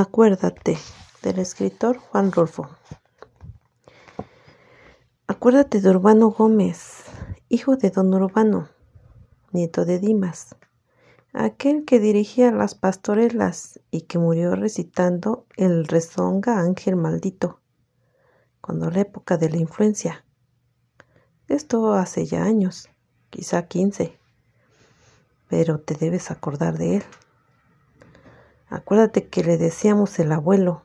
Acuérdate, del escritor Juan Rulfo. Acuérdate de Urbano Gómez, hijo de don Urbano, nieto de Dimas, aquel que dirigía las pastorelas y que murió recitando el rezonga Ángel Maldito, cuando la época de la influencia. Esto hace ya años, quizá quince, pero te debes acordar de él. Acuérdate que le decíamos el abuelo,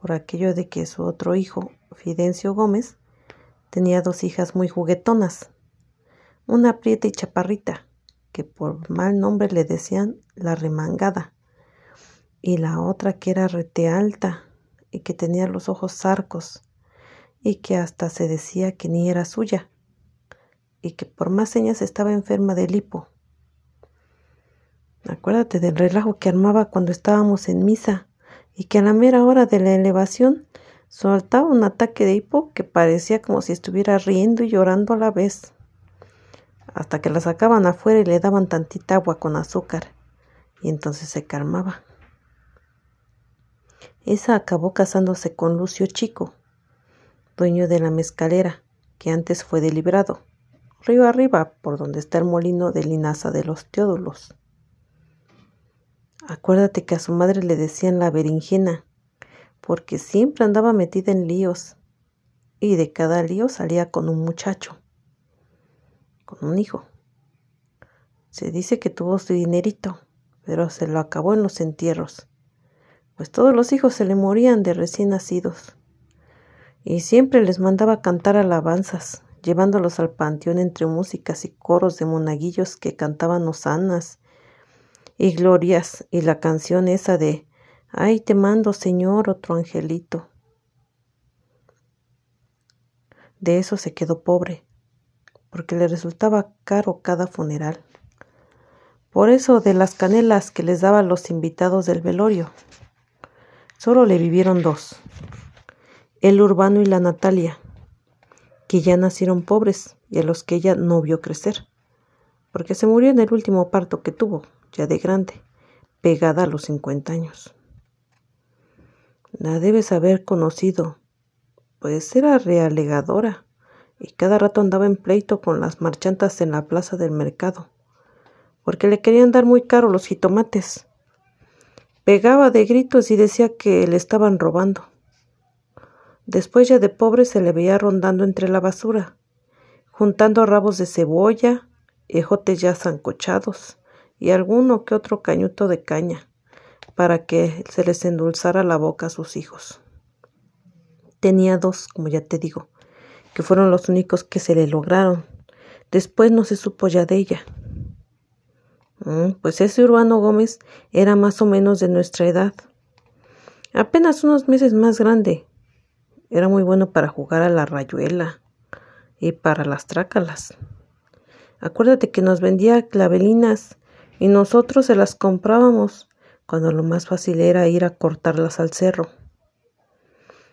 por aquello de que su otro hijo, Fidencio Gómez, tenía dos hijas muy juguetonas, una prieta y chaparrita, que por mal nombre le decían la remangada, y la otra que era rete alta y que tenía los ojos zarcos, y que hasta se decía que ni era suya, y que por más señas estaba enferma de lipo Acuérdate del relajo que armaba cuando estábamos en misa y que a la mera hora de la elevación soltaba un ataque de hipo que parecía como si estuviera riendo y llorando a la vez, hasta que la sacaban afuera y le daban tantita agua con azúcar, y entonces se calmaba. Esa acabó casándose con Lucio Chico, dueño de la mezcalera, que antes fue deliberado, río arriba, por donde está el molino de linaza de los Teodulos. Acuérdate que a su madre le decían la berenjena, porque siempre andaba metida en líos, y de cada lío salía con un muchacho, con un hijo. Se dice que tuvo su dinerito, pero se lo acabó en los entierros, pues todos los hijos se le morían de recién nacidos, y siempre les mandaba cantar alabanzas, llevándolos al panteón entre músicas y coros de monaguillos que cantaban osanas y glorias y la canción esa de Ay, te mando, Señor, otro angelito. De eso se quedó pobre, porque le resultaba caro cada funeral. Por eso de las canelas que les daba a los invitados del velorio, solo le vivieron dos, el Urbano y la Natalia, que ya nacieron pobres y a los que ella no vio crecer, porque se murió en el último parto que tuvo, ya de grande, pegada a los cincuenta años. La debes haber conocido, pues era realegadora y cada rato andaba en pleito con las marchantas en la plaza del mercado, porque le querían dar muy caro los jitomates. Pegaba de gritos y decía que le estaban robando. Después ya de pobre se le veía rondando entre la basura, juntando rabos de cebolla, ejotes ya zancochados, y alguno que otro cañuto de caña para que se les endulzara la boca a sus hijos. Tenía dos, como ya te digo, que fueron los únicos que se le lograron. Después no se supo ya de ella. Mm, pues ese Urbano Gómez era más o menos de nuestra edad. Apenas unos meses más grande. Era muy bueno para jugar a la rayuela y para las trácalas. Acuérdate que nos vendía clavelinas y nosotros se las comprábamos cuando lo más fácil era ir a cortarlas al cerro.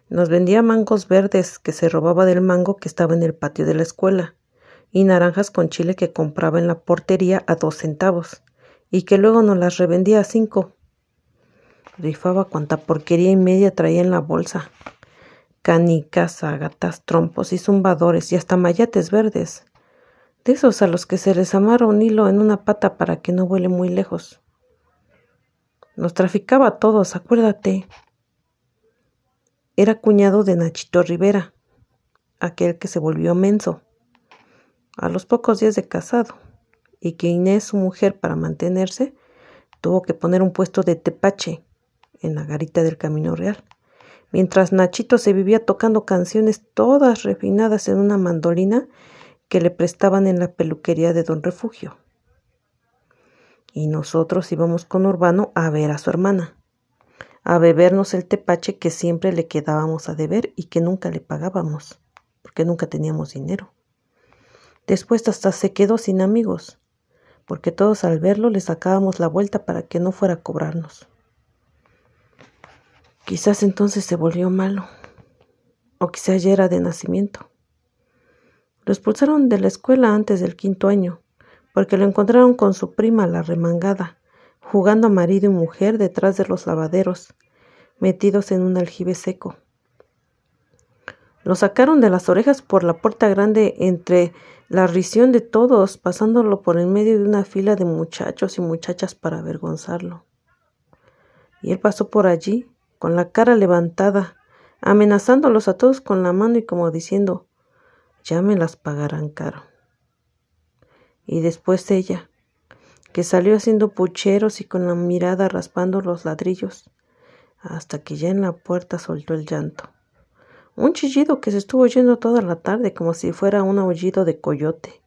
Nos vendía mangos verdes que se robaba del mango que estaba en el patio de la escuela, y naranjas con chile que compraba en la portería a dos centavos, y que luego nos las revendía a cinco. Rifaba cuanta porquería y media traía en la bolsa. Canicas, agatas, trompos y zumbadores y hasta mayates verdes de esos a los que se les hilo en una pata para que no vuele muy lejos. Nos traficaba a todos, acuérdate. Era cuñado de Nachito Rivera, aquel que se volvió menso, a los pocos días de casado, y que Inés, su mujer, para mantenerse, tuvo que poner un puesto de tepache en la garita del Camino Real, mientras Nachito se vivía tocando canciones todas refinadas en una mandolina que le prestaban en la peluquería de don Refugio. Y nosotros íbamos con Urbano a ver a su hermana, a bebernos el tepache que siempre le quedábamos a deber y que nunca le pagábamos, porque nunca teníamos dinero. Después hasta se quedó sin amigos, porque todos al verlo le sacábamos la vuelta para que no fuera a cobrarnos. Quizás entonces se volvió malo, o quizás ya era de nacimiento. Lo expulsaron de la escuela antes del quinto año, porque lo encontraron con su prima la remangada, jugando a marido y mujer detrás de los lavaderos, metidos en un aljibe seco. Lo sacaron de las orejas por la puerta grande entre la risión de todos, pasándolo por en medio de una fila de muchachos y muchachas para avergonzarlo. Y él pasó por allí, con la cara levantada, amenazándolos a todos con la mano y como diciendo, ya me las pagarán caro. Y después ella, que salió haciendo pucheros y con la mirada raspando los ladrillos, hasta que ya en la puerta soltó el llanto. Un chillido que se estuvo oyendo toda la tarde como si fuera un aullido de coyote.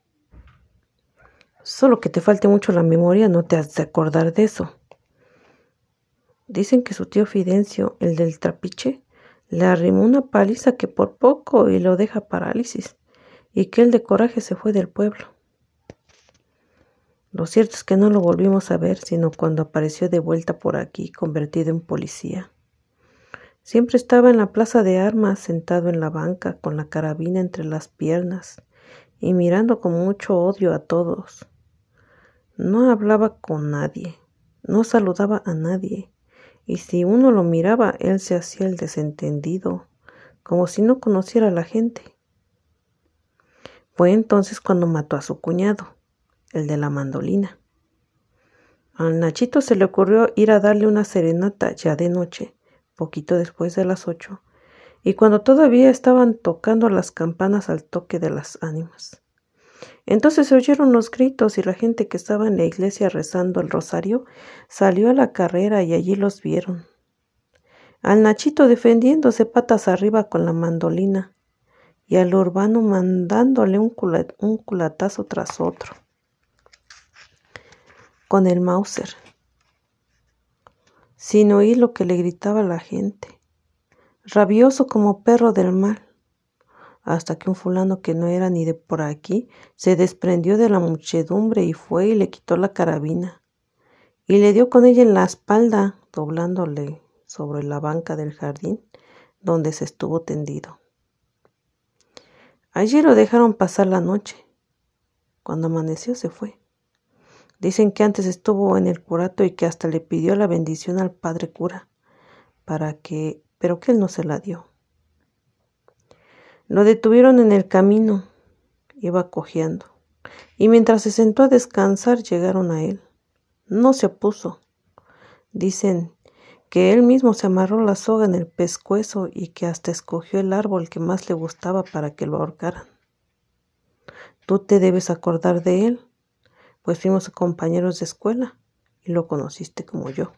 Solo que te falte mucho la memoria no te has de acordar de eso. Dicen que su tío Fidencio, el del trapiche, le arrimó una paliza que por poco y lo deja parálisis, y que él de coraje se fue del pueblo. Lo cierto es que no lo volvimos a ver, sino cuando apareció de vuelta por aquí, convertido en policía. Siempre estaba en la plaza de armas, sentado en la banca, con la carabina entre las piernas, y mirando con mucho odio a todos. No hablaba con nadie, no saludaba a nadie, y si uno lo miraba, él se hacía el desentendido, como si no conociera a la gente. Fue entonces cuando mató a su cuñado, el de la mandolina. Al Nachito se le ocurrió ir a darle una serenata ya de noche, poquito después de las ocho, y cuando todavía estaban tocando las campanas al toque de las ánimas. Entonces se oyeron los gritos y la gente que estaba en la iglesia rezando el rosario salió a la carrera y allí los vieron. Al Nachito defendiéndose patas arriba con la mandolina y al urbano mandándole un, culatazo tras otro. Con el Mauser, sin oír lo que le gritaba la gente, rabioso como perro del mal. Hasta que un fulano que no era ni de por aquí se desprendió de la muchedumbre y fue y le quitó la carabina. Y le dio con ella en la espalda, doblándole sobre la banca del jardín donde se estuvo tendido. Allí lo dejaron pasar la noche. Cuando amaneció se fue. Dicen que antes estuvo en el curato y que hasta le pidió la bendición al padre cura, para que, pero que él no se la dio. Lo detuvieron en el camino. Iba cojeando. Y mientras se sentó a descansar llegaron a él. No se opuso. Dicen que él mismo se amarró la soga en el pescuezo y que hasta escogió el árbol que más le gustaba para que lo ahorcaran. Tú te debes acordar de él, pues fuimos compañeros de escuela y lo conociste como yo.